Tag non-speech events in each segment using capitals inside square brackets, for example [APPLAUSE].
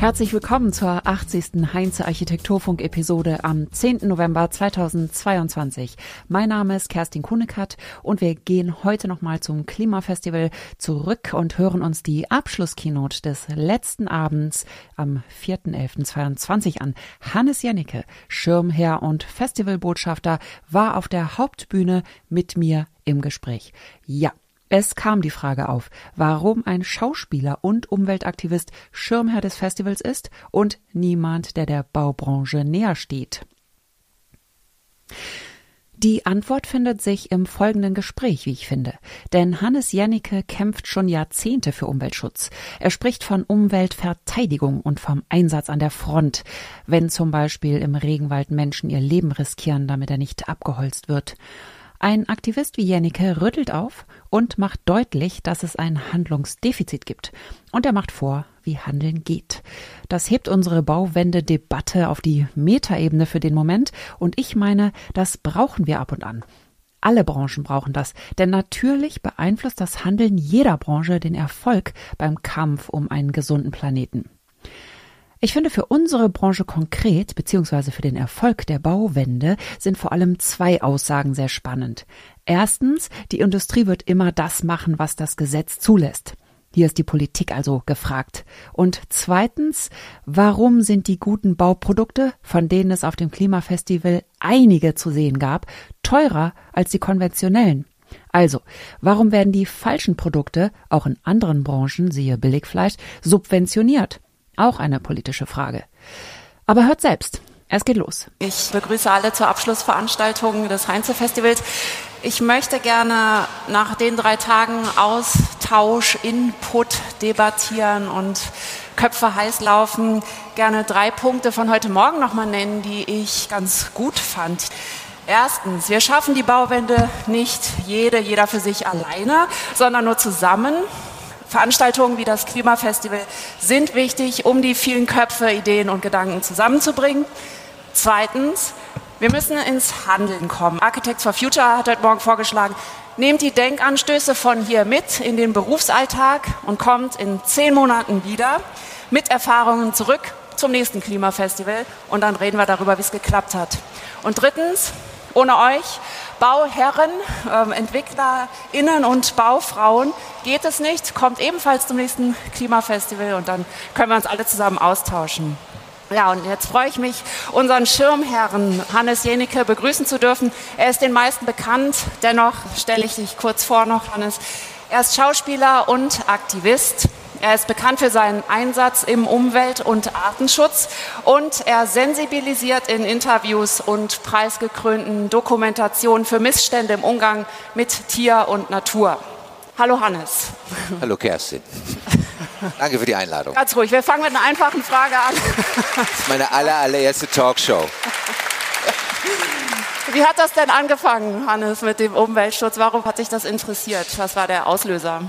Herzlich willkommen zur 80. Heinze Architekturfunk-Episode am 10. November 2022. Mein Name ist Kerstin Kunekat und wir gehen heute nochmal zum Klimafestival zurück und hören uns die Abschlusskeynote des letzten Abends am 4.11.22 an. Hannes Jannecke, Schirmherr und Festivalbotschafter, war auf der Hauptbühne mit mir im Gespräch. Ja, es kam die Frage auf, warum ein Schauspieler und Umweltaktivist Schirmherr des Festivals ist und niemand, der der Baubranche näher steht. Die Antwort findet sich im folgenden Gespräch, wie ich finde. Denn Hannes Jennecke kämpft schon Jahrzehnte für Umweltschutz. Er spricht von Umweltverteidigung und vom Einsatz an der Front, wenn zum Beispiel im Regenwald Menschen ihr Leben riskieren, damit er nicht abgeholzt wird. Ein Aktivist wie Jennecke rüttelt auf und macht deutlich, dass es ein Handlungsdefizit gibt. Und er macht vor, wie Handeln geht. Das hebt unsere Bauwende-Debatte auf die Metaebene für den Moment. Und ich meine, das brauchen wir ab und an. Alle Branchen brauchen das, denn natürlich beeinflusst das Handeln jeder Branche den Erfolg beim Kampf um einen gesunden Planeten. Ich finde, für unsere Branche konkret, beziehungsweise für den Erfolg der Bauwende, sind vor allem zwei Aussagen sehr spannend. Erstens, die Industrie wird immer das machen, was das Gesetz zulässt. Hier ist die Politik also gefragt. Und zweitens, warum sind die guten Bauprodukte, von denen es auf dem Klimafestival einige zu sehen gab, teurer als die konventionellen? Also, warum werden die falschen Produkte, auch in anderen Branchen, siehe Billigfleisch, subventioniert? Auch eine politische Frage. Aber hört selbst. Es geht los. Ich begrüße alle zur Abschlussveranstaltung des Heinze-Festivals. Ich möchte gerne nach den drei Tagen Austausch, Input debattieren und Köpfe heiß laufen, gerne drei Punkte von heute Morgen nochmal nennen, die ich ganz gut fand. Erstens, wir schaffen die Bauwende nicht jede, jeder für sich alleine, sondern nur zusammen. Veranstaltungen wie das Klimafestival sind wichtig, um die vielen Köpfe, Ideen und Gedanken zusammenzubringen. Zweitens, wir müssen ins Handeln kommen. Architects for Future hat heute Morgen vorgeschlagen, nehmt die Denkanstöße von hier mit in den Berufsalltag und kommt in zehn Monaten wieder mit Erfahrungen zurück zum nächsten Klimafestival und dann reden wir darüber, wie es geklappt hat. Und drittens, ohne euch Bauherren, äh, EntwicklerInnen und Baufrauen geht es nicht. Kommt ebenfalls zum nächsten Klimafestival und dann können wir uns alle zusammen austauschen. Ja, und jetzt freue ich mich, unseren Schirmherrn Hannes Jenecke begrüßen zu dürfen. Er ist den meisten bekannt, dennoch stelle ich dich kurz vor noch, Hannes. Er ist Schauspieler und Aktivist. Er ist bekannt für seinen Einsatz im Umwelt- und Artenschutz und er sensibilisiert in Interviews und preisgekrönten Dokumentationen für Missstände im Umgang mit Tier und Natur. Hallo Hannes. [LAUGHS] Hallo Kerstin. Danke für die Einladung. Ganz ruhig, wir fangen mit einer einfachen Frage an. Das ist meine aller, allererste Talkshow. Wie hat das denn angefangen, Hannes, mit dem Umweltschutz? Warum hat dich das interessiert? Was war der Auslöser?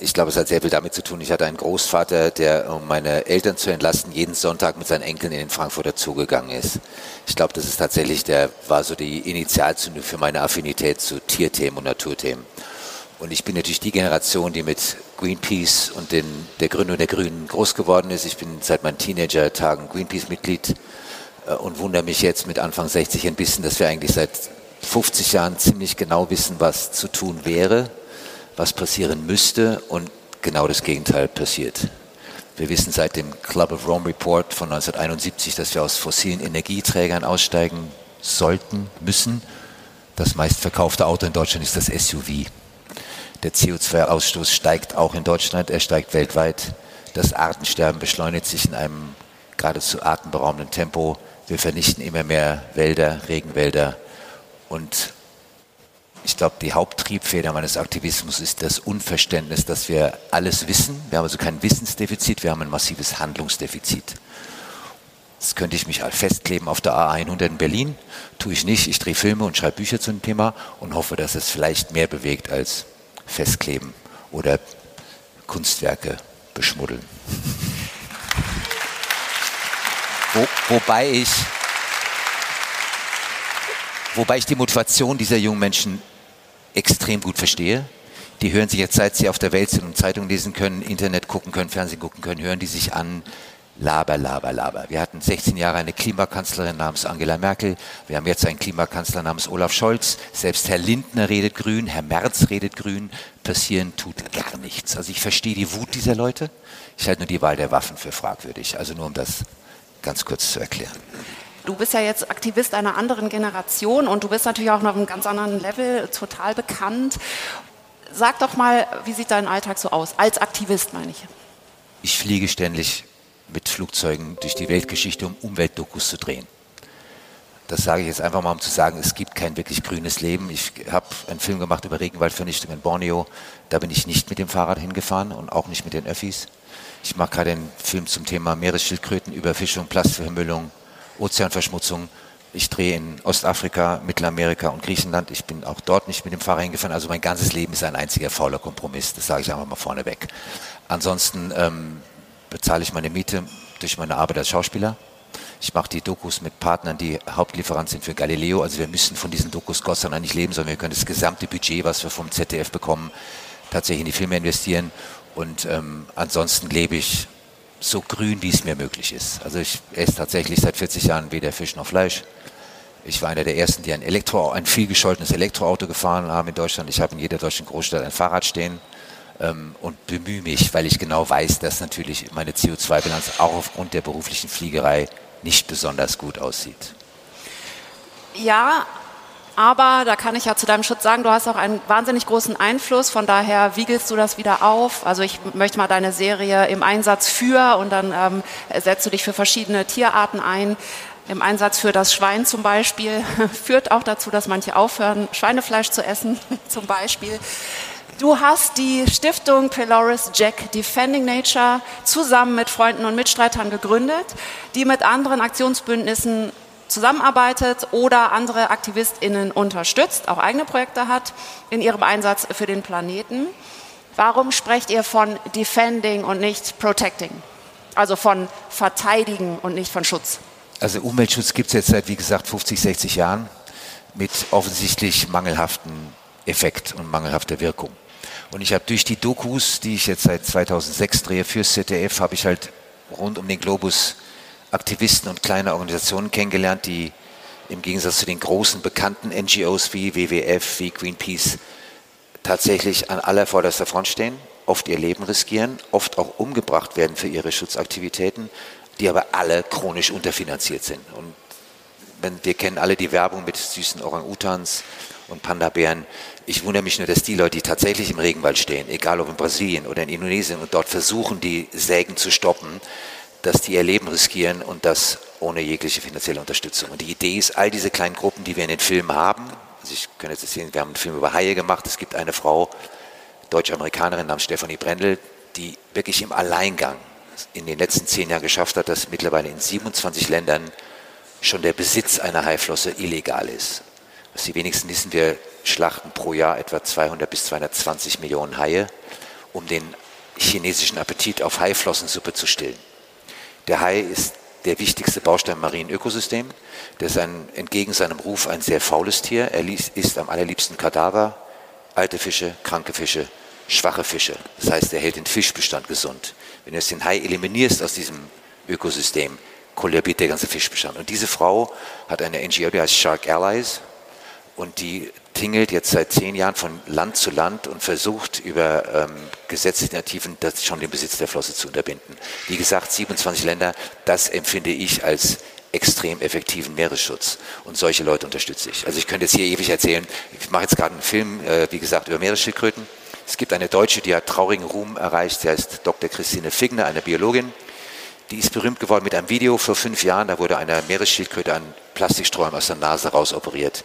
Ich glaube, es hat sehr viel damit zu tun. Ich hatte einen Großvater, der, um meine Eltern zu entlasten, jeden Sonntag mit seinen Enkeln in den Frankfurter Zoo gegangen ist. Ich glaube, das ist tatsächlich der, war so die Initialzündung für meine Affinität zu Tierthemen und Naturthemen. Und ich bin natürlich die Generation, die mit Greenpeace und den, der Gründung der Grünen groß geworden ist. Ich bin seit meinen Teenager-Tagen Greenpeace-Mitglied äh, und wundere mich jetzt mit Anfang 60 ein bisschen, dass wir eigentlich seit 50 Jahren ziemlich genau wissen, was zu tun wäre was passieren müsste und genau das Gegenteil passiert. Wir wissen seit dem Club of Rome Report von 1971, dass wir aus fossilen Energieträgern aussteigen sollten, müssen. Das meistverkaufte Auto in Deutschland ist das SUV. Der CO2-Ausstoß steigt auch in Deutschland, er steigt weltweit. Das Artensterben beschleunigt sich in einem geradezu atemberaubenden Tempo. Wir vernichten immer mehr Wälder, Regenwälder und ich glaube, die Haupttriebfeder meines Aktivismus ist das Unverständnis, dass wir alles wissen. Wir haben also kein Wissensdefizit, wir haben ein massives Handlungsdefizit. Das könnte ich mich festkleben auf der A100 in Berlin. Tue ich nicht. Ich drehe Filme und schreibe Bücher zu dem Thema und hoffe, dass es vielleicht mehr bewegt als festkleben oder Kunstwerke beschmuddeln. Wo, wobei ich Wobei ich die Motivation dieser jungen Menschen extrem gut verstehe. Die hören sich jetzt, seit sie auf der Welt sind und Zeitungen lesen können, Internet gucken können, Fernsehen gucken können, hören die sich an, Laber, Laber, Laber. Wir hatten 16 Jahre eine Klimakanzlerin namens Angela Merkel. Wir haben jetzt einen Klimakanzler namens Olaf Scholz. Selbst Herr Lindner redet grün, Herr Merz redet grün. Passieren tut gar nichts. Also ich verstehe die Wut dieser Leute. Ich halte nur die Wahl der Waffen für fragwürdig. Also nur um das ganz kurz zu erklären. Du bist ja jetzt Aktivist einer anderen Generation und du bist natürlich auch noch auf einem ganz anderen Level total bekannt. Sag doch mal, wie sieht dein Alltag so aus? Als Aktivist meine ich. Ich fliege ständig mit Flugzeugen durch die Weltgeschichte, um Umweltdokus zu drehen. Das sage ich jetzt einfach mal, um zu sagen, es gibt kein wirklich grünes Leben. Ich habe einen Film gemacht über Regenwaldvernichtung in Borneo. Da bin ich nicht mit dem Fahrrad hingefahren und auch nicht mit den Öffis. Ich mache gerade einen Film zum Thema Meeresschildkröten, Überfischung, Plastikvermüllung, Ozeanverschmutzung. Ich drehe in Ostafrika, Mittelamerika und Griechenland. Ich bin auch dort nicht mit dem Fahrrad hingefahren. Also mein ganzes Leben ist ein einziger fauler Kompromiss. Das sage ich einfach mal vorneweg. Ansonsten ähm, bezahle ich meine Miete durch meine Arbeit als Schauspieler. Ich mache die Dokus mit Partnern, die Hauptlieferant sind für Galileo. Also wir müssen von diesen Dokus Gott sei Dank nicht leben, sondern wir können das gesamte Budget, was wir vom ZDF bekommen, tatsächlich in die Filme investieren. Und ähm, ansonsten lebe ich so grün, wie es mir möglich ist. Also ich esse tatsächlich seit 40 Jahren weder Fisch noch Fleisch. Ich war einer der ersten, die ein, Elektro, ein viel gescholtenes Elektroauto gefahren haben in Deutschland. Ich habe in jeder deutschen Großstadt ein Fahrrad stehen ähm, und bemühe mich, weil ich genau weiß, dass natürlich meine CO2-Bilanz auch aufgrund der beruflichen Fliegerei nicht besonders gut aussieht. Ja, aber da kann ich ja zu deinem Schutz sagen, du hast auch einen wahnsinnig großen Einfluss. Von daher wiegelst du das wieder auf. Also ich möchte mal deine Serie im Einsatz für und dann ähm, setzt du dich für verschiedene Tierarten ein. Im Einsatz für das Schwein zum Beispiel [LAUGHS] führt auch dazu, dass manche aufhören, Schweinefleisch zu essen [LAUGHS] zum Beispiel. Du hast die Stiftung Peloris Jack Defending Nature zusammen mit Freunden und Mitstreitern gegründet, die mit anderen Aktionsbündnissen zusammenarbeitet oder andere AktivistInnen unterstützt, auch eigene Projekte hat in ihrem Einsatz für den Planeten. Warum sprecht ihr von Defending und nicht Protecting? Also von Verteidigen und nicht von Schutz? Also Umweltschutz gibt es jetzt seit, wie gesagt, 50, 60 Jahren mit offensichtlich mangelhaftem Effekt und mangelhafter Wirkung. Und ich habe durch die Dokus, die ich jetzt seit 2006 drehe fürs ZDF, habe ich halt rund um den Globus Aktivisten und kleine Organisationen kennengelernt, die im Gegensatz zu den großen bekannten NGOs wie WWF, wie Greenpeace tatsächlich an aller vorderster Front stehen, oft ihr Leben riskieren, oft auch umgebracht werden für ihre Schutzaktivitäten, die aber alle chronisch unterfinanziert sind. Und wenn, wir kennen alle die Werbung mit süßen Orang-Utans und Panda-Bären. Ich wundere mich nur, dass die Leute, die tatsächlich im Regenwald stehen, egal ob in Brasilien oder in Indonesien und dort versuchen, die Sägen zu stoppen, dass die ihr Leben riskieren und das ohne jegliche finanzielle Unterstützung. Und die Idee ist, all diese kleinen Gruppen, die wir in den Filmen haben, also ich kann jetzt sehen, wir haben einen Film über Haie gemacht, es gibt eine Frau, Deutsch-Amerikanerin namens Stefanie Brendel, die wirklich im Alleingang in den letzten zehn Jahren geschafft hat, dass mittlerweile in 27 Ländern schon der Besitz einer Haiflosse illegal ist. Was die wenigsten wissen, wir schlachten pro Jahr etwa 200 bis 220 Millionen Haie, um den chinesischen Appetit auf Haiflossensuppe zu stillen. Der Hai ist der wichtigste Baustein im marinen Ökosystem. Der ist ein, entgegen seinem Ruf ein sehr faules Tier. Er isst am allerliebsten Kadaver, alte Fische, kranke Fische, schwache Fische. Das heißt, er hält den Fischbestand gesund. Wenn du jetzt den Hai eliminierst aus diesem Ökosystem, kollabiert der ganze Fischbestand. Und diese Frau hat eine NGO, die heißt Shark Allies und die tingelt jetzt seit zehn Jahren von Land zu Land und versucht über ähm, Gesetzesinitiativen das schon den Besitz der Flosse zu unterbinden. Wie gesagt, 27 Länder, das empfinde ich als extrem effektiven Meeresschutz. Und solche Leute unterstütze ich. Also ich könnte jetzt hier ewig erzählen, ich mache jetzt gerade einen Film, äh, wie gesagt, über Meeresschildkröten. Es gibt eine Deutsche, die hat traurigen Ruhm erreicht, sie heißt Dr. Christine Figner, eine Biologin. Die ist berühmt geworden mit einem Video vor fünf Jahren. Da wurde einer Meeresschildkröte ein Plastiksträumen aus der Nase rausoperiert.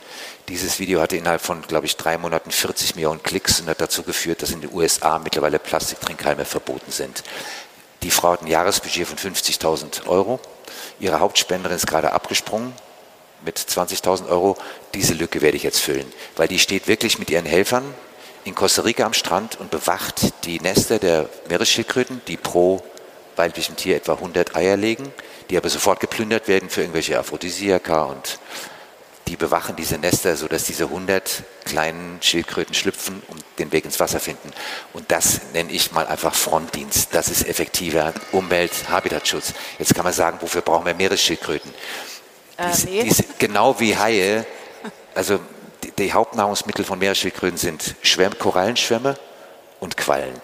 Dieses Video hatte innerhalb von, glaube ich, drei Monaten 40 Millionen Klicks und hat dazu geführt, dass in den USA mittlerweile Plastiktrinkhalme verboten sind. Die Frau hat ein Jahresbudget von 50.000 Euro. Ihre Hauptspenderin ist gerade abgesprungen mit 20.000 Euro. Diese Lücke werde ich jetzt füllen, weil die steht wirklich mit ihren Helfern in Costa Rica am Strand und bewacht die Nester der Meeresschildkröten, die pro weiblichem Tier etwa 100 Eier legen, die aber sofort geplündert werden für irgendwelche Aphrodisiaka und die bewachen diese Nester, sodass diese 100 kleinen Schildkröten schlüpfen und den Weg ins Wasser finden. Und das nenne ich mal einfach Frontdienst. Das ist effektiver Umwelt, Habitatschutz. Jetzt kann man sagen, wofür brauchen wir Meeresschildkröten? Äh, Dies, nee. dies, genau wie Haie, also die, die Hauptnahrungsmittel von Meeresschildkröten sind Schwämm, Korallenschwämme und Quallen.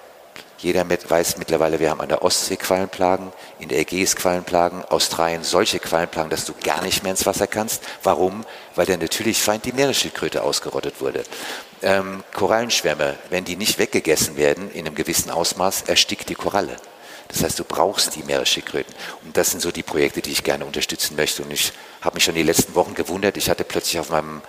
Jeder weiß mittlerweile, wir haben an der Ostsee Quallenplagen, in der Ägäis Quallenplagen, Australien solche Quallenplagen, dass du gar nicht mehr ins Wasser kannst. Warum? Weil der natürlich Feind die Meeresschildkröte ausgerottet wurde. Ähm, Korallenschwämme, wenn die nicht weggegessen werden in einem gewissen Ausmaß, erstickt die Koralle. Das heißt, du brauchst die Meeresschildkröten. Und das sind so die Projekte, die ich gerne unterstützen möchte. Und ich habe mich schon die letzten Wochen gewundert. Ich hatte plötzlich auf meinem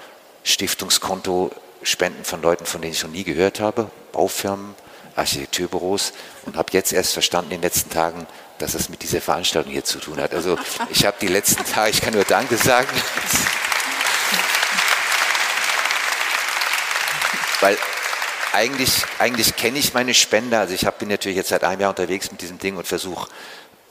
Stiftungskonto Spenden von Leuten, von denen ich noch nie gehört habe, Baufirmen, Architekturbüros und habe jetzt erst verstanden in den letzten Tagen, dass es mit dieser Veranstaltung hier zu tun hat. Also ich habe die letzten Tage, ich kann nur Danke sagen, weil eigentlich, eigentlich kenne ich meine Spender. Also ich hab, bin natürlich jetzt seit einem Jahr unterwegs mit diesem Ding und versuche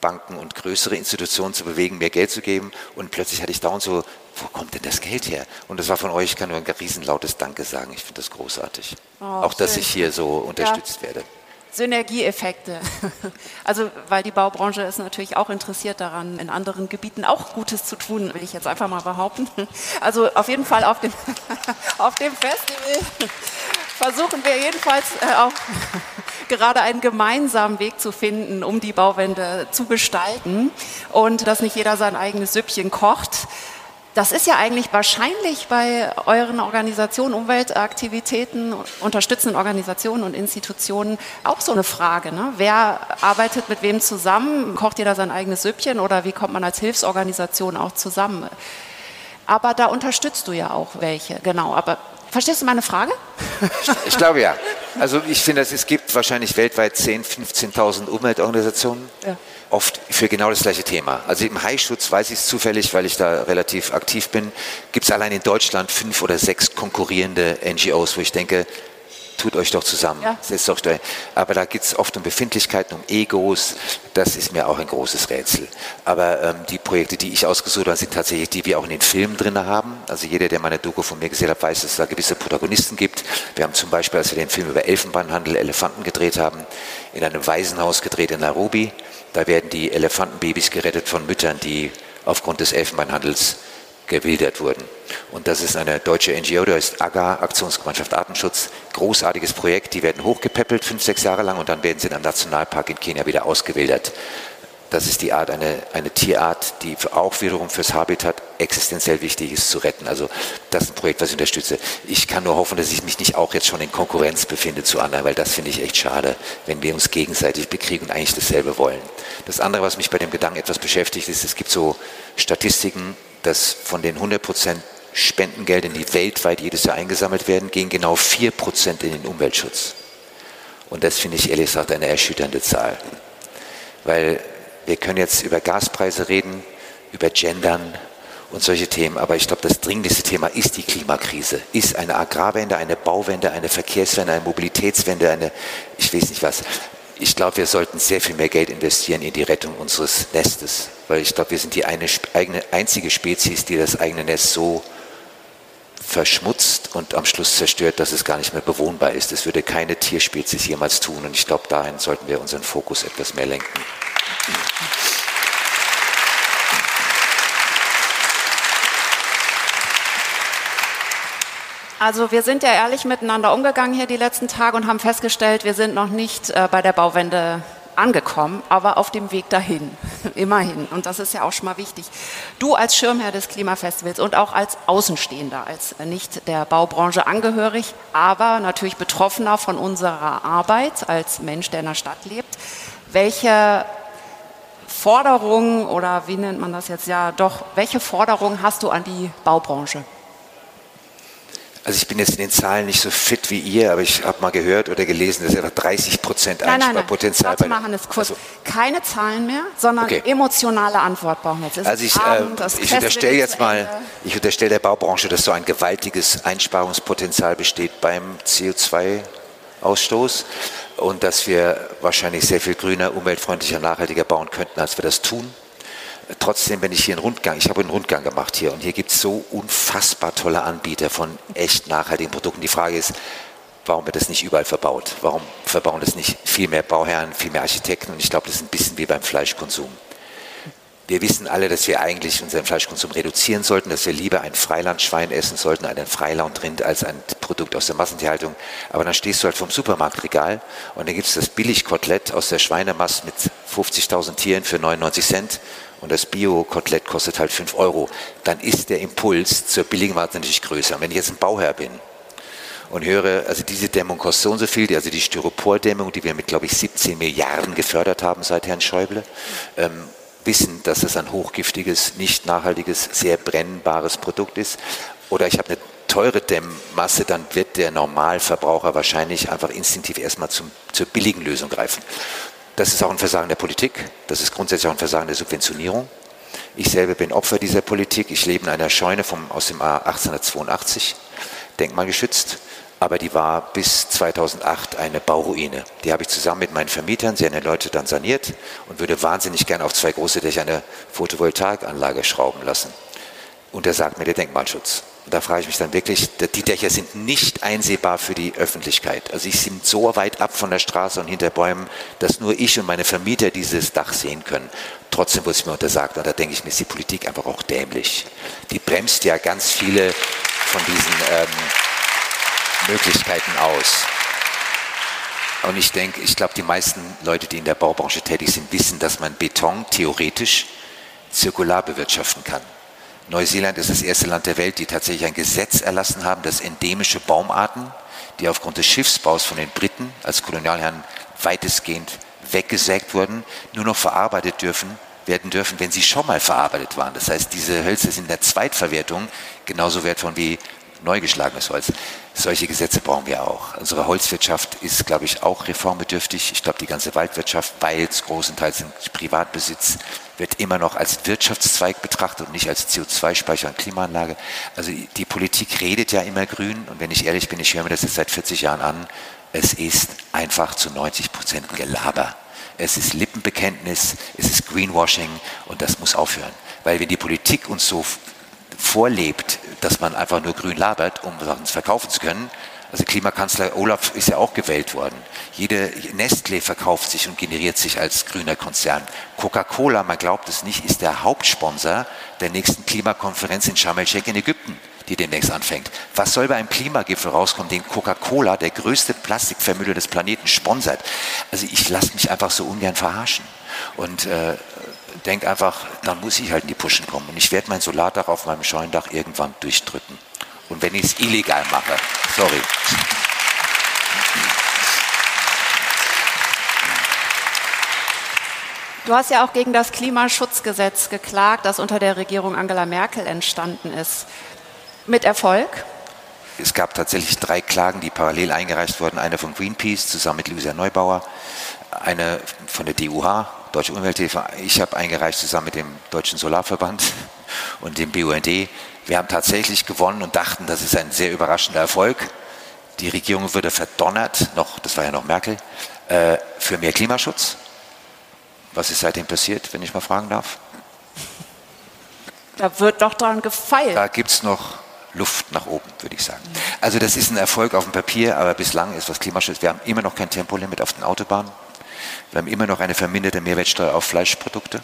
Banken und größere Institutionen zu bewegen, mir Geld zu geben. Und plötzlich hatte ich dauernd so, wo kommt denn das Geld her? Und das war von euch, ich kann nur ein riesenlautes Danke sagen. Ich finde das großartig. Oh, Auch, dass schön. ich hier so unterstützt werde. Synergieeffekte. [LAUGHS] Also, weil die Baubranche ist natürlich auch interessiert daran, in anderen Gebieten auch Gutes zu tun, will ich jetzt einfach mal behaupten. Also auf jeden Fall auf dem, [LAUGHS] auf dem Festival versuchen wir jedenfalls äh, auch [LAUGHS] gerade einen gemeinsamen Weg zu finden, um die Bauwende zu gestalten und dass nicht jeder sein eigenes Süppchen kocht. Das ist ja eigentlich wahrscheinlich bei euren Organisationen, Umweltaktivitäten, unterstützenden Organisationen und Institutionen auch so eine Frage. Ne? Wer arbeitet mit wem zusammen? Kocht jeder sein eigenes Süppchen oder wie kommt man als Hilfsorganisation auch zusammen? Aber da unterstützt du ja auch welche, genau. Aber verstehst du meine Frage? Ich glaube ja. Also ich finde, es gibt wahrscheinlich weltweit 10.000, 15.000 Umweltorganisationen. Ja. Oft für genau das gleiche Thema. Also im Haischutz weiß ich es zufällig, weil ich da relativ aktiv bin, gibt es allein in Deutschland fünf oder sechs konkurrierende NGOs, wo ich denke, tut euch doch zusammen. Ja. Setzt doch da- Aber da geht es oft um Befindlichkeiten, um Egos. Das ist mir auch ein großes Rätsel. Aber ähm, die Projekte, die ich ausgesucht habe, sind tatsächlich die, die wir auch in den Filmen drin haben. Also jeder, der meine Doku von mir gesehen hat, weiß, dass es da gewisse Protagonisten gibt. Wir haben zum Beispiel, als wir den Film über Elfenbeinhandel, Elefanten gedreht haben, in einem Waisenhaus gedreht in Nairobi. Da werden die Elefantenbabys gerettet von Müttern, die aufgrund des Elfenbeinhandels gewildert wurden. Und das ist eine deutsche NGO, da ist AGA, Aktionsgemeinschaft Artenschutz, großartiges Projekt. Die werden hochgepäppelt, fünf, sechs Jahre lang und dann werden sie in einem Nationalpark in Kenia wieder ausgewildert. Das ist die Art, eine, eine Tierart, die auch wiederum fürs Habitat existenziell wichtig ist zu retten. Also das ist ein Projekt, was ich unterstütze. Ich kann nur hoffen, dass ich mich nicht auch jetzt schon in Konkurrenz befinde zu anderen, weil das finde ich echt schade, wenn wir uns gegenseitig bekriegen und eigentlich dasselbe wollen. Das andere, was mich bei dem Gedanken etwas beschäftigt, ist, es gibt so Statistiken, dass von den 100 Prozent Spendengeldern, die weltweit jedes Jahr eingesammelt werden, gehen genau 4 Prozent in den Umweltschutz. Und das finde ich ehrlich gesagt eine erschütternde Zahl. Weil wir können jetzt über Gaspreise reden, über Gendern und solche Themen, aber ich glaube, das dringlichste Thema ist die Klimakrise, ist eine Agrarwende, eine Bauwende, eine Verkehrswende, eine Mobilitätswende, eine, ich weiß nicht was. Ich glaube, wir sollten sehr viel mehr Geld investieren in die Rettung unseres Nestes, weil ich glaube, wir sind die eine, eigene, einzige Spezies, die das eigene Nest so verschmutzt und am Schluss zerstört, dass es gar nicht mehr bewohnbar ist. Das würde keine Tierspezies jemals tun und ich glaube, dahin sollten wir unseren Fokus etwas mehr lenken. Also wir sind ja ehrlich miteinander umgegangen hier die letzten Tage und haben festgestellt, wir sind noch nicht äh, bei der Bauwende angekommen, aber auf dem Weg dahin, [LAUGHS] immerhin. Und das ist ja auch schon mal wichtig. Du als Schirmherr des Klimafestivals und auch als Außenstehender, als nicht der Baubranche angehörig, aber natürlich Betroffener von unserer Arbeit als Mensch, der in der Stadt lebt, welche Forderungen oder wie nennt man das jetzt ja doch, welche Forderungen hast du an die Baubranche? Also ich bin jetzt in den Zahlen nicht so fit wie ihr, aber ich habe mal gehört oder gelesen, dass etwa 30 Prozent Nein, nein, nein. Einsparpotenzial bei mal, Hannes, kurz. Also, Keine Zahlen mehr, sondern Okay. emotionale Antwort brauchen wir jetzt. Es also ich, Abend, äh, ich unterstelle jetzt mal, Ende. ich unterstelle der Baubranche, dass so ein gewaltiges Einsparungspotenzial besteht beim CO2-Ausstoß und dass wir wahrscheinlich sehr viel grüner, umweltfreundlicher, nachhaltiger bauen könnten, als wir das tun. Trotzdem, wenn ich hier einen Rundgang, ich habe einen Rundgang gemacht hier und hier gibt es so unfassbar tolle Anbieter von echt nachhaltigen Produkten. Die Frage ist, warum wird das nicht überall verbaut? Warum verbauen das nicht viel mehr Bauherren, viel mehr Architekten? Und ich glaube, das ist ein bisschen wie beim Fleischkonsum. Wir wissen alle, dass wir eigentlich unseren Fleischkonsum reduzieren sollten, dass wir lieber ein Freilandschwein essen sollten, einen Freilandrind als ein Produkt aus der Massentierhaltung. Aber dann stehst du halt vom Supermarktregal und dann gibt es das Billigkotelett aus der Schweinemast mit 50.000 Tieren für 99 Cent und das Bio-Kotelett kostet halt 5 Euro. Dann ist der Impuls zur billigen Ware natürlich größer. Und wenn ich jetzt ein Bauherr bin und höre, also diese Dämmung kostet so und so viel, also die Styropordämmung, die wir mit, glaube ich, 17 Milliarden gefördert haben seit Herrn Schäuble, ähm, wissen, dass es ein hochgiftiges, nicht nachhaltiges, sehr brennbares Produkt ist. Oder ich habe eine teure Dämmmasse, dann wird der Normalverbraucher wahrscheinlich einfach instinktiv erstmal zum, zur billigen Lösung greifen. Das ist auch ein Versagen der Politik, das ist grundsätzlich auch ein Versagen der Subventionierung. Ich selber bin Opfer dieser Politik. Ich lebe in einer Scheune vom, aus dem Jahr 1882, denkmalgeschützt aber die war bis 2008 eine Bauruine. Die habe ich zusammen mit meinen Vermietern, sehr nette Leute, dann saniert und würde wahnsinnig gerne auf zwei große Dächer eine Photovoltaikanlage schrauben lassen. Und da sagt mir der Denkmalschutz. Und da frage ich mich dann wirklich, die Dächer sind nicht einsehbar für die Öffentlichkeit. Also ich sind so weit ab von der Straße und hinter Bäumen, dass nur ich und meine Vermieter dieses Dach sehen können. Trotzdem wurde es mir untersagt. Und da denke ich mir, ist die Politik einfach auch dämlich. Die bremst ja ganz viele von diesen... Ähm, Möglichkeiten aus. Und ich denke, ich glaube, die meisten Leute, die in der Baubranche tätig sind, wissen, dass man Beton theoretisch zirkular bewirtschaften kann. Neuseeland ist das erste Land der Welt, die tatsächlich ein Gesetz erlassen haben, dass endemische Baumarten, die aufgrund des Schiffsbaus von den Briten als Kolonialherren weitestgehend weggesägt wurden, nur noch verarbeitet dürfen, werden dürfen, wenn sie schon mal verarbeitet waren. Das heißt, diese Hölzer sind in der Zweitverwertung genauso wertvoll wie neu geschlagenes Holz. Solche Gesetze brauchen wir auch. Unsere Holzwirtschaft ist, glaube ich, auch reformbedürftig. Ich glaube, die ganze Waldwirtschaft, weil es großenteils in Privatbesitz, wird immer noch als Wirtschaftszweig betrachtet und nicht als CO2-Speicher und Klimaanlage. Also die Politik redet ja immer grün und wenn ich ehrlich bin, ich höre mir das jetzt seit 40 Jahren an, es ist einfach zu 90 Prozent Gelaber. Es ist Lippenbekenntnis, es ist Greenwashing und das muss aufhören. Weil wenn die Politik uns so vorlebt, dass man einfach nur grün labert, um Sachen verkaufen zu können. Also Klimakanzler Olaf ist ja auch gewählt worden. Jede Nestlé verkauft sich und generiert sich als grüner Konzern. Coca-Cola, man glaubt es nicht, ist der Hauptsponsor der nächsten Klimakonferenz in Sharm el-Sheikh in Ägypten, die demnächst anfängt. Was soll bei einem Klimagipfel rauskommen, den Coca-Cola, der größte Plastikvermüller des Planeten, sponsert? Also ich lasse mich einfach so ungern verarschen. Und äh, denke einfach, dann muss ich halt in die Puschen kommen. Und ich werde mein Solardach auf meinem Scheunendach irgendwann durchdrücken. Und wenn ich es illegal mache, sorry. Du hast ja auch gegen das Klimaschutzgesetz geklagt, das unter der Regierung Angela Merkel entstanden ist. Mit Erfolg? Es gab tatsächlich drei Klagen, die parallel eingereicht wurden. Eine von Greenpeace zusammen mit Luisa Neubauer, eine von der DUH, Deutsche Umwelthilfe. Ich habe eingereicht zusammen mit dem Deutschen Solarverband und dem BUND. Wir haben tatsächlich gewonnen und dachten, das ist ein sehr überraschender Erfolg. Die Regierung würde verdonnert, noch, das war ja noch Merkel, äh, für mehr Klimaschutz. Was ist seitdem passiert, wenn ich mal fragen darf? Da wird doch dran gefeilt. Da gibt es noch Luft nach oben, würde ich sagen. Also das ist ein Erfolg auf dem Papier, aber bislang ist was Klimaschutz. Wir haben immer noch kein Tempolimit auf den Autobahnen. Wir haben immer noch eine verminderte Mehrwertsteuer auf Fleischprodukte.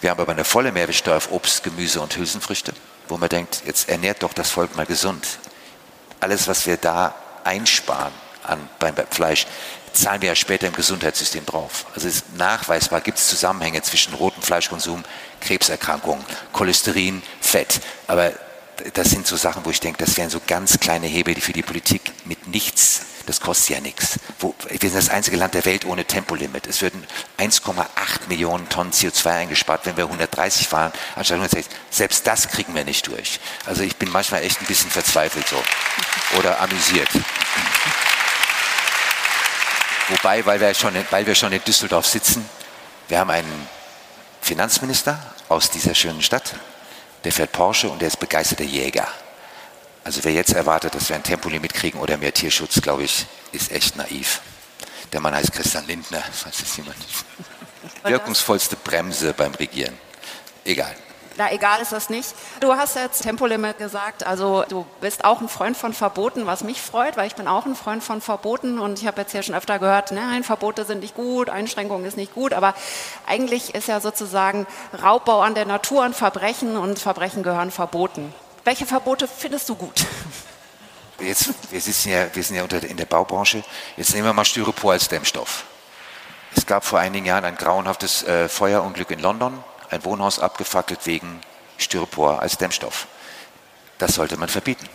Wir haben aber eine volle Mehrwertsteuer auf Obst, Gemüse und Hülsenfrüchte, wo man denkt, jetzt ernährt doch das Volk mal gesund. Alles, was wir da einsparen an, beim, Fleisch, zahlen wir ja später im Gesundheitssystem drauf. Also ist nachweisbar gibt es Zusammenhänge zwischen rotem Fleischkonsum, Krebserkrankungen, Cholesterin, Fett. Aber das sind so Sachen, wo ich denke, das wären so ganz kleine Hebel, die für die Politik mit nichts das kostet ja nichts. Wir sind das einzige Land der Welt ohne Tempolimit. Es würden 1,8 Millionen Tonnen CO2 eingespart, wenn wir 130 fahren, anstatt 160. Selbst das kriegen wir nicht durch. Also ich bin manchmal echt ein bisschen verzweifelt so. Oder amüsiert. Wobei, weil wir, schon in, weil wir schon in Düsseldorf sitzen, wir haben einen Finanzminister aus dieser schönen Stadt, der fährt Porsche und der ist begeisterter Jäger. Also wer jetzt erwartet, dass wir ein Tempolimit kriegen oder mehr Tierschutz, glaube ich, ist echt naiv. Der Mann heißt Christian Lindner, falls es jemand nicht. Wirkungsvollste Bremse beim Regieren. egal. Na, egal ist das nicht. Du hast jetzt Tempolimit gesagt, also du bist auch ein Freund von Verboten, was mich freut, weil ich bin auch ein Freund von Verboten und ich habe jetzt hier schon öfter gehört, nein, Verbote sind nicht gut, Einschränkungen ist nicht gut, aber eigentlich ist ja sozusagen Raubbau an der Natur ein Verbrechen und Verbrechen gehören verboten. Welche Verbote findest du gut? Jetzt, wir, sitzen ja, wir sind ja unter, in der Baubranche. Jetzt nehmen wir mal Styropor als Dämmstoff. Es gab vor einigen Jahren ein grauenhaftes äh, Feuerunglück in London ein Wohnhaus abgefackelt wegen Styropor als Dämmstoff. Das sollte man verbieten.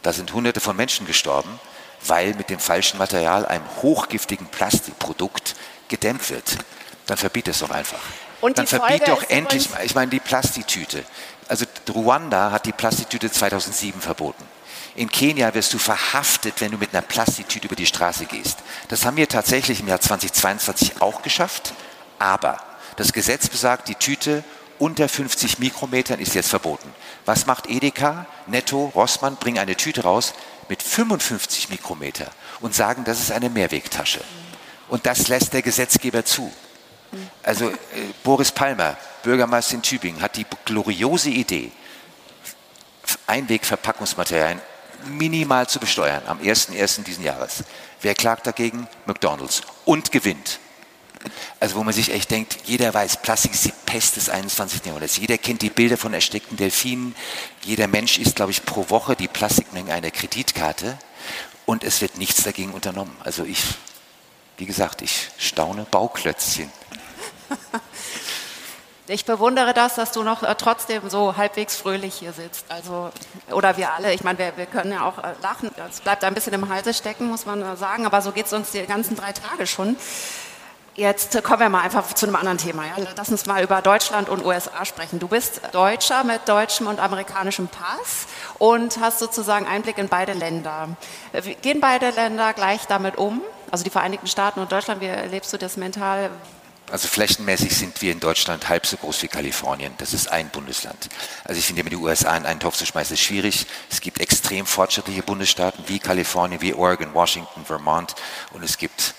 Da sind Hunderte von Menschen gestorben, weil mit dem falschen Material, einem hochgiftigen Plastikprodukt, gedämmt wird. Dann verbiet es doch einfach. Und Dann verbiet doch endlich ich meine, die Plastiktüte. Also Ruanda hat die Plastiktüte 2007 verboten. In Kenia wirst du verhaftet, wenn du mit einer Plastiktüte über die Straße gehst. Das haben wir tatsächlich im Jahr 2022 auch geschafft, aber das Gesetz besagt, die Tüte unter 50 Mikrometern ist jetzt verboten. Was macht Edeka, Netto, Rossmann, bringen eine Tüte raus mit 55 Mikrometer und sagen, das ist eine Mehrwegtasche. Und das lässt der Gesetzgeber zu. Also äh, Boris Palmer, Bürgermeister in Tübingen, hat die gloriose Idee, Einwegverpackungsmaterialien minimal zu besteuern am 1.1. diesen Jahres. Wer klagt dagegen? McDonald's. Und gewinnt. Also wo man sich echt denkt, jeder weiß, Plastik ist die Pest des 21. Jahrhunderts. Jeder kennt die Bilder von erstickten Delfinen. Jeder Mensch isst, glaube ich, pro Woche die Plastikmenge einer Kreditkarte. Und es wird nichts dagegen unternommen. Also ich, wie gesagt, ich staune Bauklötzchen. [LAUGHS] Ich bewundere das, dass du noch äh, trotzdem so halbwegs fröhlich hier sitzt. Also, oder wir alle. Ich meine, wir, wir können ja auch äh, lachen. Es bleibt ein bisschen im Halse stecken, muss man äh, sagen. Aber so geht es uns die ganzen drei Tage schon. Jetzt kommen wir mal einfach zu einem anderen Thema. Ja? Lass uns mal über Deutschland und USA sprechen. Du bist Deutscher mit deutschem und amerikanischem Pass und hast sozusagen Einblick in beide Länder. Gehen beide Länder gleich damit um? Also die Vereinigten Staaten und Deutschland, wie erlebst du das mental? Also flächenmäßig sind wir in Deutschland halb so groß wie Kalifornien. Das ist ein Bundesland. Also ich finde, mit den USA in einen Topf zu schmeißen, ist schwierig. Es gibt extrem fortschrittliche Bundesstaaten wie Kalifornien, wie Oregon, Washington, Vermont und es gibt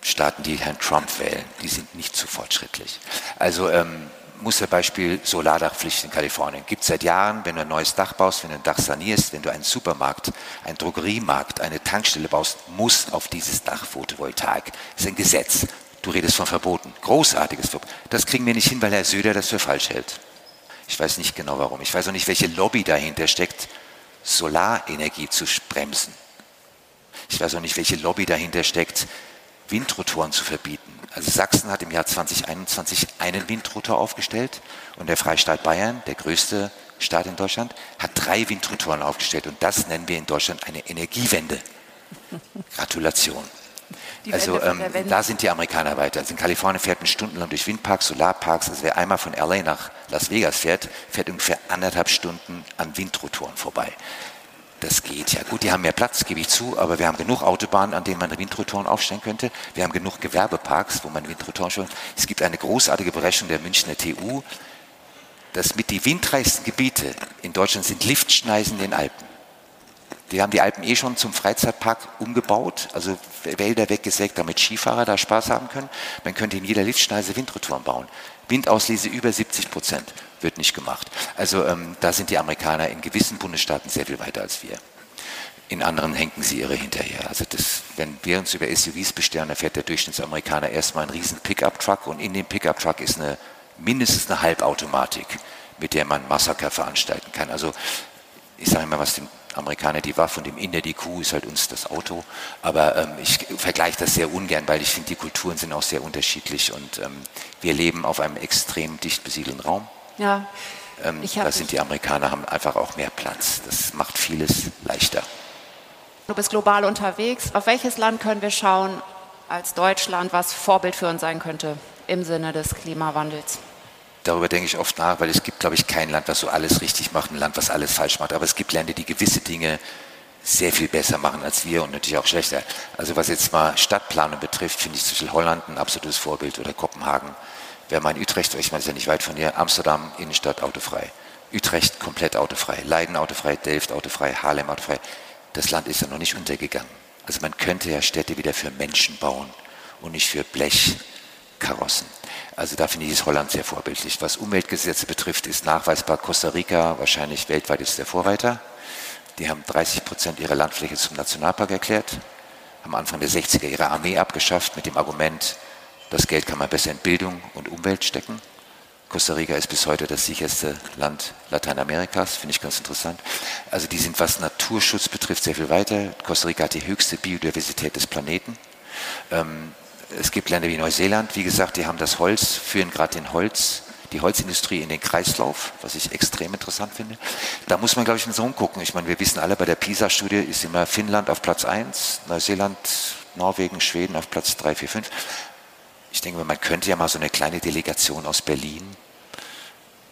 Staaten, die Herrn Trump wählen, die sind nicht zu fortschrittlich. Also ähm, Musterbeispiel Solardachpflicht in Kalifornien. Gibt es seit Jahren, wenn du ein neues Dach baust, wenn du ein Dach sanierst, wenn du einen Supermarkt, einen Drogeriemarkt, eine Tankstelle baust, muss auf dieses Dach Photovoltaik. Das ist ein Gesetz. Du redest von Verboten. Großartiges Verbot. Das kriegen wir nicht hin, weil Herr Söder das für falsch hält. Ich weiß nicht genau warum. Ich weiß auch nicht, welche Lobby dahinter steckt, Solarenergie zu bremsen. Ich weiß auch nicht, welche Lobby dahinter steckt, Windrotoren zu verbieten. Also Sachsen hat im Jahr 2021 einen Windrotor aufgestellt und der Freistaat Bayern, der größte Staat in Deutschland, hat drei Windrotoren aufgestellt und das nennen wir in Deutschland eine Energiewende. [LAUGHS] Gratulation. also ähm, da sind die Amerikaner weiter. Also in Kalifornien fährt man stundenlang durch Windparks, Solarparks. Also wer einmal von LA nach Las Vegas fährt, fährt ungefähr anderthalb Stunden an Windrotoren vorbei. Das geht ja. Gut, die haben mehr Platz, gebe ich zu, aber wir haben genug Autobahnen, an denen man Windrotoren aufstellen könnte. Wir haben genug Gewerbeparks, wo man Windrotoren stellen Es gibt eine großartige Berechnung der Münchner TU, dass mit die windreichsten Gebiete in Deutschland sind Liftschneisen in den Alpen. Die haben die Alpen eh schon zum Freizeitpark umgebaut, also Wälder weggesägt, damit Skifahrer da Spaß haben können. Man könnte in jeder Liftschneise Windrotoren bauen. Windauslese über 70 Prozent wird nicht gemacht. Also ähm, da sind die Amerikaner in gewissen Bundesstaaten sehr viel weiter als wir. In anderen henken sie ihre hinterher. Also das, wenn wir uns über SUVs bestellen, dann fährt der Durchschnittsamerikaner erstmal einen riesen Pickup-Truck und in dem Pickup-Truck ist eine, mindestens eine Halbautomatik, mit der man Massaker veranstalten kann. Also ich sage immer, was dem Amerikaner die Waffe und dem Inder die Kuh ist halt uns das Auto. Aber ähm, ich vergleiche das sehr ungern, weil ich finde, die Kulturen sind auch sehr unterschiedlich und ähm, wir leben auf einem extrem dicht besiedelten Raum. Ja. Ähm, da sind die Amerikaner haben einfach auch mehr Platz. Das macht vieles leichter. Du bist global unterwegs. Auf welches Land können wir schauen als Deutschland, was Vorbild für uns sein könnte im Sinne des Klimawandels? Darüber denke ich oft nach, weil es gibt, glaube ich, kein Land, was so alles richtig macht, ein Land, was alles falsch macht. Aber es gibt Länder, die gewisse Dinge sehr viel besser machen als wir und natürlich auch schlechter. Also was jetzt mal Stadtplanung betrifft, finde ich zum Beispiel Holland ein absolutes Vorbild oder Kopenhagen Wer mal in Utrecht, ich meine, es ist ja nicht weit von hier, Amsterdam, Innenstadt autofrei. Utrecht komplett autofrei. Leiden autofrei, Delft autofrei, Haarlem autofrei. Das Land ist ja noch nicht untergegangen. Also man könnte ja Städte wieder für Menschen bauen und nicht für Blechkarossen. Also da finde ich es Holland sehr vorbildlich. Was Umweltgesetze betrifft, ist nachweisbar Costa Rica wahrscheinlich weltweit ist der Vorreiter. Die haben 30 Prozent ihrer Landfläche zum Nationalpark erklärt, haben Anfang der 60er ihre Armee abgeschafft mit dem Argument, das Geld kann man besser in Bildung und Umwelt stecken. Costa Rica ist bis heute das sicherste Land Lateinamerikas, finde ich ganz interessant. Also die sind, was Naturschutz betrifft, sehr viel weiter. Costa Rica hat die höchste Biodiversität des Planeten. Ähm, es gibt Länder wie Neuseeland, wie gesagt, die haben das Holz, führen gerade den Holz, die Holzindustrie in den Kreislauf, was ich extrem interessant finde. Da muss man, glaube ich, in so gucken. Ich meine, wir wissen alle, bei der PISA-Studie ist immer Finnland auf Platz 1, Neuseeland, Norwegen, Schweden auf Platz 3, 4, 5. Ich denke, man könnte ja mal so eine kleine Delegation aus Berlin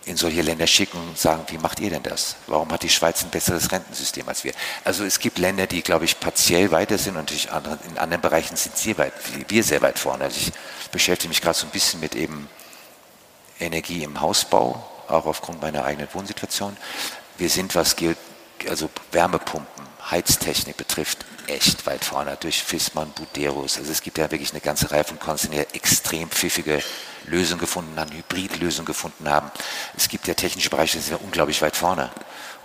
in solche Länder schicken und sagen, wie macht ihr denn das? Warum hat die Schweiz ein besseres Rentensystem als wir? Also es gibt Länder, die, glaube ich, partiell weiter sind und in anderen Bereichen sind sie weit, wir sehr weit vorne. Also ich beschäftige mich gerade so ein bisschen mit eben Energie im Hausbau, auch aufgrund meiner eigenen Wohnsituation. Wir sind, was also Wärmepumpen, Heiztechnik betrifft, echt weit vorne durch Fissmann, Buderus. Also es gibt ja wirklich eine ganze Reihe von Konzernen, die extrem pfiffige Lösungen gefunden haben, Hybridlösungen gefunden haben. Es gibt ja technische Bereiche, die sind ja unglaublich weit vorne.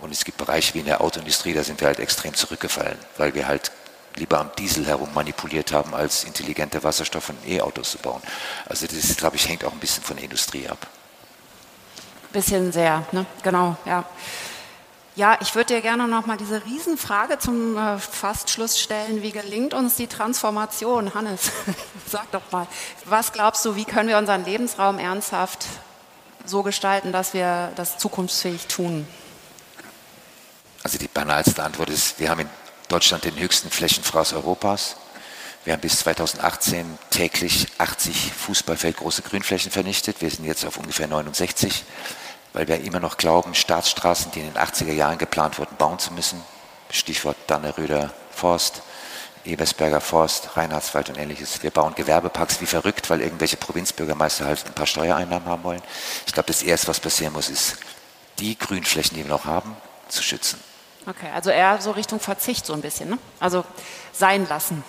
Und es gibt Bereiche wie in der Autoindustrie, da sind wir halt extrem zurückgefallen, weil wir halt lieber am Diesel herum manipuliert haben, als intelligente Wasserstoff- und E-Autos zu bauen. Also das, glaube ich, hängt auch ein bisschen von der Industrie ab. Bisschen sehr, ne? genau, ja. Ja, ich würde dir gerne noch mal diese Riesenfrage zum äh, Fastschluss stellen. Wie gelingt uns die Transformation? Hannes, [LAUGHS] sag doch mal, was glaubst du, wie können wir unseren Lebensraum ernsthaft so gestalten, dass wir das zukunftsfähig tun? Also die banalste Antwort ist, wir haben in Deutschland den höchsten Flächenfraß Europas. Wir haben bis 2018 täglich 80 Fußballfeldgroße Grünflächen vernichtet. Wir sind jetzt auf ungefähr 69 weil wir immer noch glauben, Staatsstraßen, die in den 80er Jahren geplant wurden, bauen zu müssen. Stichwort Danneröder Forst, Ebersberger Forst, Reinhardswald und ähnliches. Wir bauen Gewerbeparks wie verrückt, weil irgendwelche Provinzbürgermeister halt ein paar Steuereinnahmen haben wollen. Ich glaube, das Erste, was passieren muss, ist, die Grünflächen, die wir noch haben, zu schützen. Okay, also eher so Richtung Verzicht so ein bisschen, ne? Also sein lassen.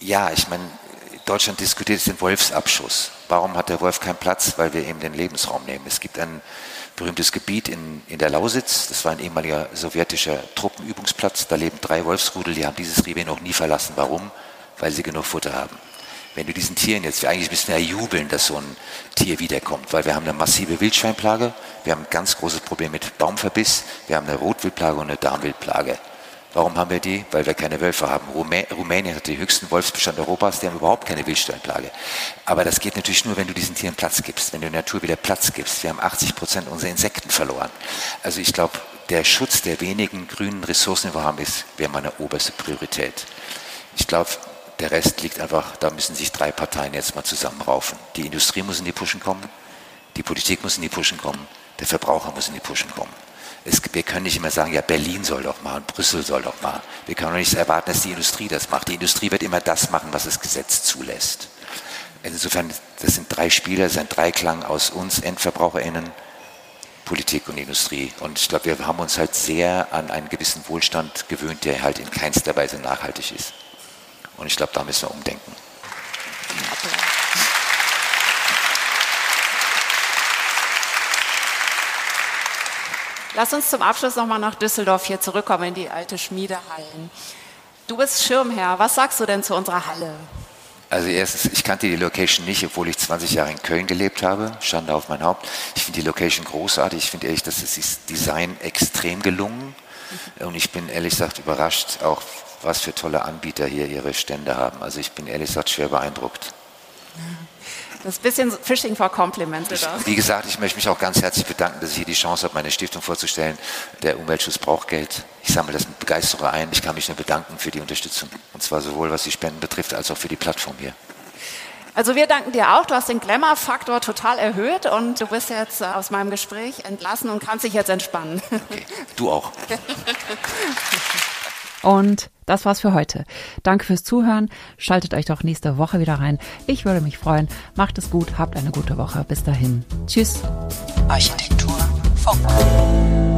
Ja, ich meine, Deutschland diskutiert den Wolfsabschuss. Warum hat der Wolf keinen Platz? Weil wir eben den Lebensraum nehmen. Es gibt ein berühmtes Gebiet in, in der Lausitz, das war ein ehemaliger sowjetischer Truppenübungsplatz. Da leben drei Wolfsrudel, die haben dieses Revier noch nie verlassen. Warum? Weil sie genug Futter haben. Wenn du diesen Tieren jetzt, eigentlich müssen wir ja jubeln, dass so ein Tier wiederkommt, weil wir haben eine massive Wildschweinplage, wir haben ein ganz großes Problem mit Baumverbiss, wir haben eine Rotwildplage und eine Darmwildplage. Warum haben wir die? Weil wir keine Wölfe haben. Rumänien hat den höchsten Wolfsbestand Europas, die haben überhaupt keine Wildsteinplage. Aber das geht natürlich nur, wenn du diesen Tieren Platz gibst, wenn du der Natur wieder Platz gibst. Wir haben 80 Prozent unserer Insekten verloren. Also ich glaube, der Schutz der wenigen grünen Ressourcen, die wir haben, ist, wäre meine oberste Priorität. Ich glaube, der Rest liegt einfach, da müssen sich drei Parteien jetzt mal zusammenraufen. Die Industrie muss in die Pushen kommen, die Politik muss in die Pushen kommen, der Verbraucher muss in die Pushen kommen. Es, wir können nicht immer sagen, ja, Berlin soll doch mal und Brüssel soll doch mal. Wir können doch nicht erwarten, dass die Industrie das macht. Die Industrie wird immer das machen, was das Gesetz zulässt. Insofern, das sind drei Spieler, das ist ein Dreiklang aus uns EndverbraucherInnen, Politik und Industrie. Und ich glaube, wir haben uns halt sehr an einen gewissen Wohlstand gewöhnt, der halt in keinster Weise nachhaltig ist. Und ich glaube, da müssen wir umdenken. Lass uns zum Abschluss nochmal nach Düsseldorf hier zurückkommen in die alte Schmiedehallen. Du bist Schirmherr. Was sagst du denn zu unserer Halle? Also erstens, ich kannte die Location nicht, obwohl ich 20 Jahre in Köln gelebt habe. Schande auf mein Haupt. Ich finde die Location großartig. Ich finde ehrlich, das ist das Design extrem gelungen. Und ich bin ehrlich gesagt überrascht, auch was für tolle Anbieter hier ihre Stände haben. Also ich bin ehrlich gesagt schwer beeindruckt. Das ist ein bisschen Fishing for Compliments. Ich, wie gesagt, ich möchte mich auch ganz herzlich bedanken, dass ich hier die Chance habe, meine Stiftung vorzustellen. Der Umweltschutz braucht Geld. Ich sammle das mit Begeisterung ein. Ich kann mich nur bedanken für die Unterstützung. Und zwar sowohl was die Spenden betrifft, als auch für die Plattform hier. Also wir danken dir auch. Du hast den Glamour-Faktor total erhöht und du bist jetzt aus meinem Gespräch entlassen und kannst dich jetzt entspannen. Okay. Du auch. [LAUGHS] Und das war's für heute. Danke fürs Zuhören. Schaltet euch doch nächste Woche wieder rein. Ich würde mich freuen. Macht es gut, habt eine gute Woche. Bis dahin. Tschüss. Architektur Funk.